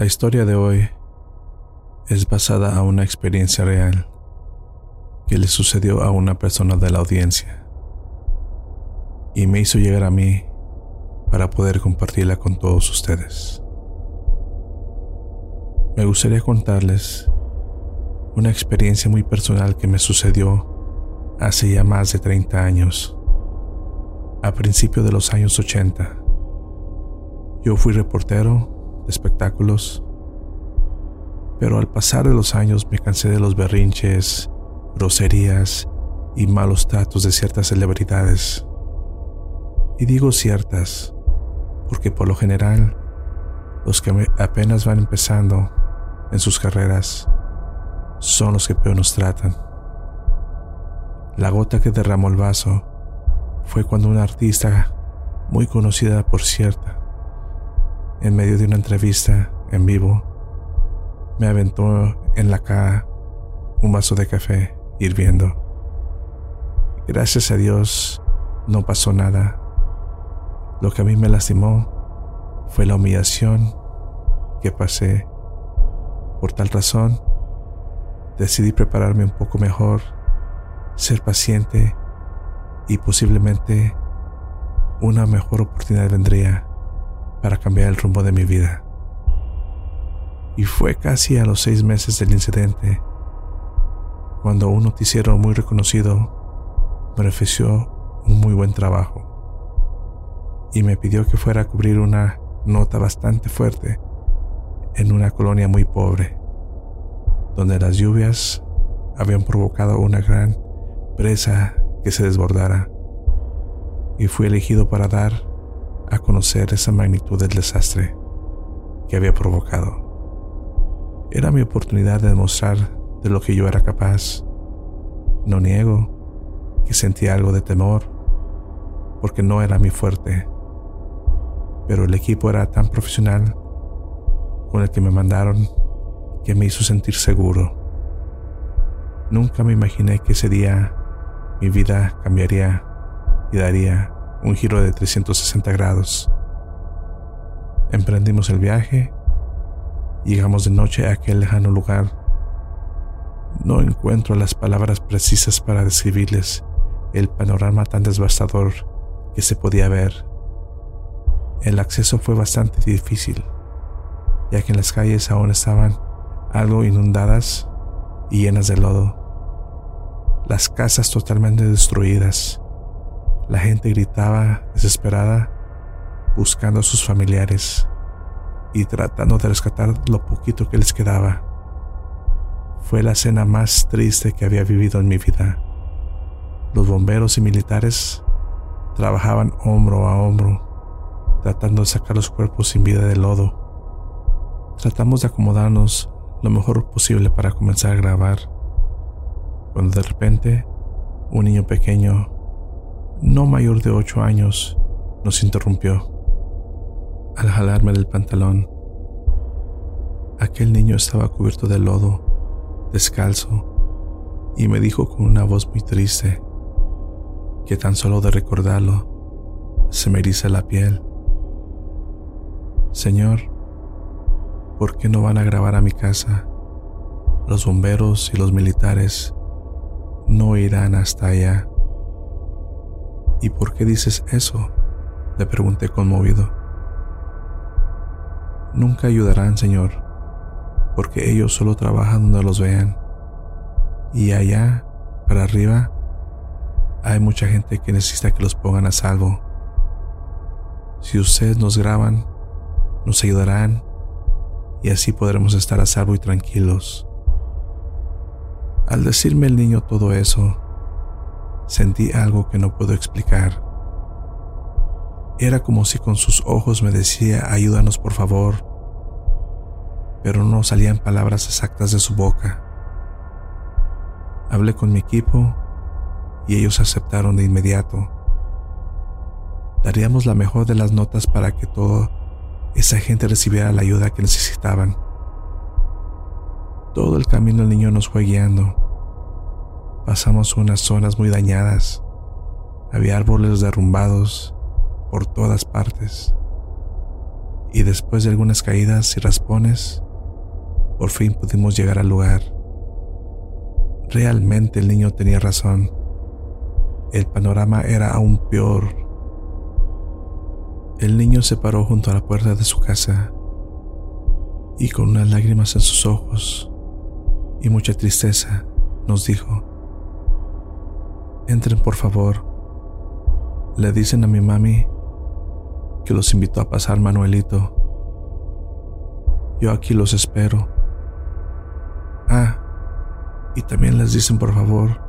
La historia de hoy es basada a una experiencia real que le sucedió a una persona de la audiencia y me hizo llegar a mí para poder compartirla con todos ustedes. Me gustaría contarles una experiencia muy personal que me sucedió hace ya más de 30 años, a principios de los años 80. Yo fui reportero espectáculos. Pero al pasar de los años me cansé de los berrinches, groserías y malos tratos de ciertas celebridades. Y digo ciertas, porque por lo general, los que apenas van empezando en sus carreras son los que peor nos tratan. La gota que derramó el vaso fue cuando una artista, muy conocida por cierta, en medio de una entrevista en vivo, me aventó en la cara un vaso de café hirviendo. Gracias a Dios no pasó nada. Lo que a mí me lastimó fue la humillación que pasé. Por tal razón, decidí prepararme un poco mejor, ser paciente y posiblemente una mejor oportunidad vendría para cambiar el rumbo de mi vida. Y fue casi a los seis meses del incidente cuando un noticiero muy reconocido me ofreció un muy buen trabajo y me pidió que fuera a cubrir una nota bastante fuerte en una colonia muy pobre, donde las lluvias habían provocado una gran presa que se desbordara, y fui elegido para dar a conocer esa magnitud del desastre que había provocado. Era mi oportunidad de demostrar de lo que yo era capaz. No niego que sentía algo de temor, porque no era mi fuerte, pero el equipo era tan profesional con el que me mandaron que me hizo sentir seguro. Nunca me imaginé que ese día mi vida cambiaría y daría un giro de 360 grados. Emprendimos el viaje, llegamos de noche a aquel lejano lugar. No encuentro las palabras precisas para describirles el panorama tan devastador que se podía ver. El acceso fue bastante difícil, ya que las calles aún estaban algo inundadas y llenas de lodo. Las casas totalmente destruidas la gente gritaba desesperada, buscando a sus familiares y tratando de rescatar lo poquito que les quedaba. Fue la escena más triste que había vivido en mi vida. Los bomberos y militares trabajaban hombro a hombro, tratando de sacar los cuerpos sin vida del lodo. Tratamos de acomodarnos lo mejor posible para comenzar a grabar, cuando de repente un niño pequeño no mayor de ocho años, nos interrumpió. Al jalarme del pantalón, aquel niño estaba cubierto de lodo, descalzo, y me dijo con una voz muy triste que tan solo de recordarlo se me eriza la piel. Señor, ¿por qué no van a grabar a mi casa? Los bomberos y los militares no irán hasta allá. ¿Y por qué dices eso? Le pregunté conmovido. Nunca ayudarán, Señor, porque ellos solo trabajan donde los vean. Y allá, para arriba, hay mucha gente que necesita que los pongan a salvo. Si ustedes nos graban, nos ayudarán y así podremos estar a salvo y tranquilos. Al decirme el niño todo eso, sentí algo que no puedo explicar. Era como si con sus ojos me decía, ayúdanos por favor, pero no salían palabras exactas de su boca. Hablé con mi equipo y ellos aceptaron de inmediato. Daríamos la mejor de las notas para que toda esa gente recibiera la ayuda que necesitaban. Todo el camino el niño nos fue guiando Pasamos unas zonas muy dañadas. Había árboles derrumbados por todas partes. y después de algunas caídas y raspones, por fin pudimos llegar al lugar. Realmente el niño tenía razón. El panorama era aún peor. El niño se paró junto a la puerta de su casa y con unas lágrimas en sus ojos y mucha tristeza nos dijo, entren por favor. Le dicen a mi mami que los invitó a pasar Manuelito. Yo aquí los espero. Ah, y también les dicen por favor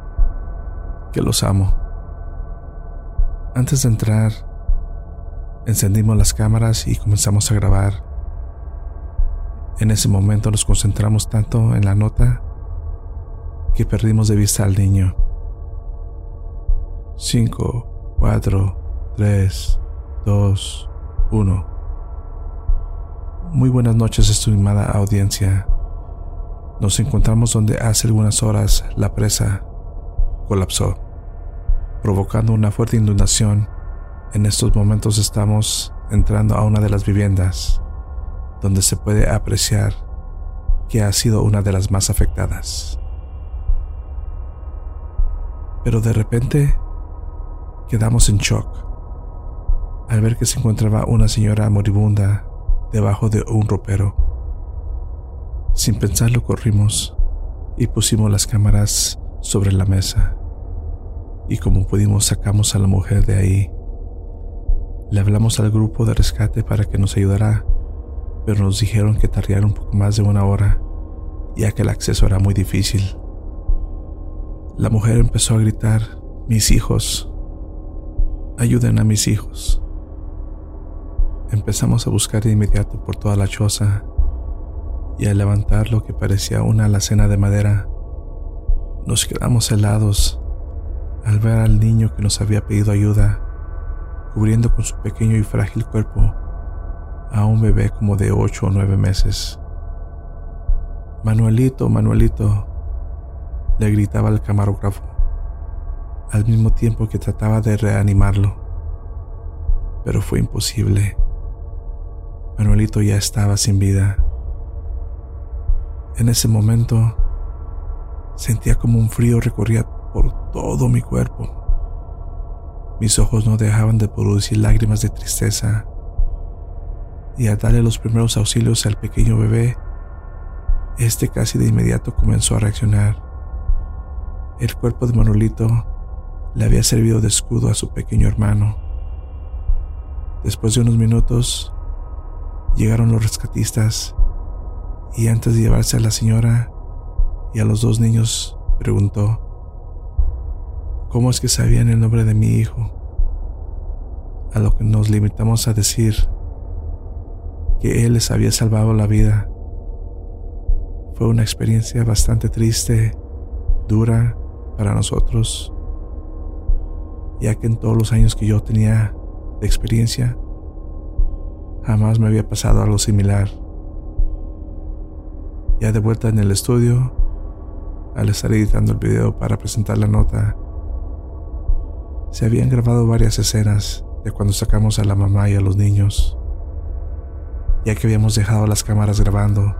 que los amo. Antes de entrar, encendimos las cámaras y comenzamos a grabar. En ese momento nos concentramos tanto en la nota que perdimos de vista al niño. 5, 4, 3, 2, 1. Muy buenas noches, estimada audiencia. Nos encontramos donde hace algunas horas la presa colapsó, provocando una fuerte inundación. En estos momentos estamos entrando a una de las viviendas, donde se puede apreciar que ha sido una de las más afectadas. Pero de repente quedamos en shock al ver que se encontraba una señora moribunda debajo de un ropero. Sin pensarlo corrimos y pusimos las cámaras sobre la mesa. Y como pudimos sacamos a la mujer de ahí. Le hablamos al grupo de rescate para que nos ayudara, pero nos dijeron que tardaría un poco más de una hora, ya que el acceso era muy difícil. La mujer empezó a gritar, mis hijos, ayuden a mis hijos. Empezamos a buscar de inmediato por toda la choza y al levantar lo que parecía una alacena de madera, nos quedamos helados al ver al niño que nos había pedido ayuda, cubriendo con su pequeño y frágil cuerpo a un bebé como de ocho o nueve meses. Manuelito, Manuelito, le gritaba el camarógrafo, al mismo tiempo que trataba de reanimarlo, pero fue imposible. Manuelito ya estaba sin vida. En ese momento sentía como un frío recorría por todo mi cuerpo. Mis ojos no dejaban de producir lágrimas de tristeza. Y al darle los primeros auxilios al pequeño bebé, este casi de inmediato comenzó a reaccionar. El cuerpo de Manuelito le había servido de escudo a su pequeño hermano. Después de unos minutos, Llegaron los rescatistas y antes de llevarse a la señora y a los dos niños, preguntó, ¿cómo es que sabían el nombre de mi hijo? A lo que nos limitamos a decir que él les había salvado la vida. Fue una experiencia bastante triste, dura para nosotros, ya que en todos los años que yo tenía de experiencia, Jamás me había pasado algo similar. Ya de vuelta en el estudio, al estar editando el video para presentar la nota, se habían grabado varias escenas de cuando sacamos a la mamá y a los niños, ya que habíamos dejado las cámaras grabando.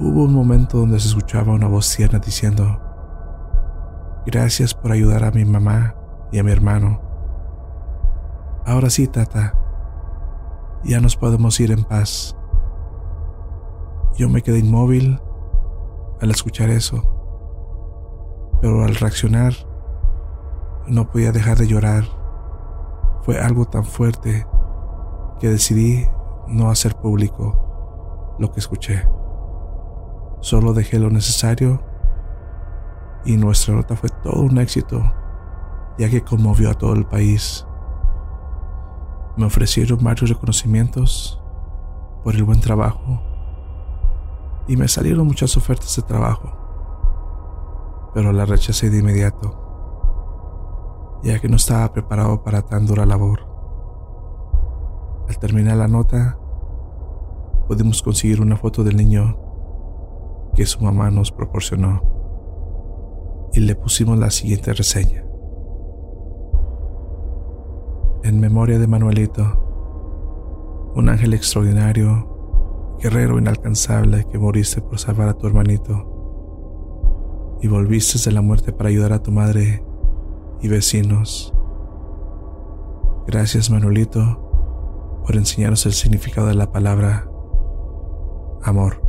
Hubo un momento donde se escuchaba una voz tierna diciendo, Gracias por ayudar a mi mamá y a mi hermano. Ahora sí, tata, ya nos podemos ir en paz. Yo me quedé inmóvil al escuchar eso, pero al reaccionar no podía dejar de llorar. Fue algo tan fuerte que decidí no hacer público lo que escuché. Solo dejé lo necesario y nuestra nota fue todo un éxito, ya que conmovió a todo el país. Me ofrecieron varios reconocimientos por el buen trabajo y me salieron muchas ofertas de trabajo, pero la rechacé de inmediato, ya que no estaba preparado para tan dura labor. Al terminar la nota, pudimos conseguir una foto del niño que su mamá nos proporcionó y le pusimos la siguiente reseña. En memoria de Manuelito, un ángel extraordinario, guerrero inalcanzable que moriste por salvar a tu hermanito y volviste de la muerte para ayudar a tu madre y vecinos. Gracias Manolito por enseñarnos el significado de la palabra amor.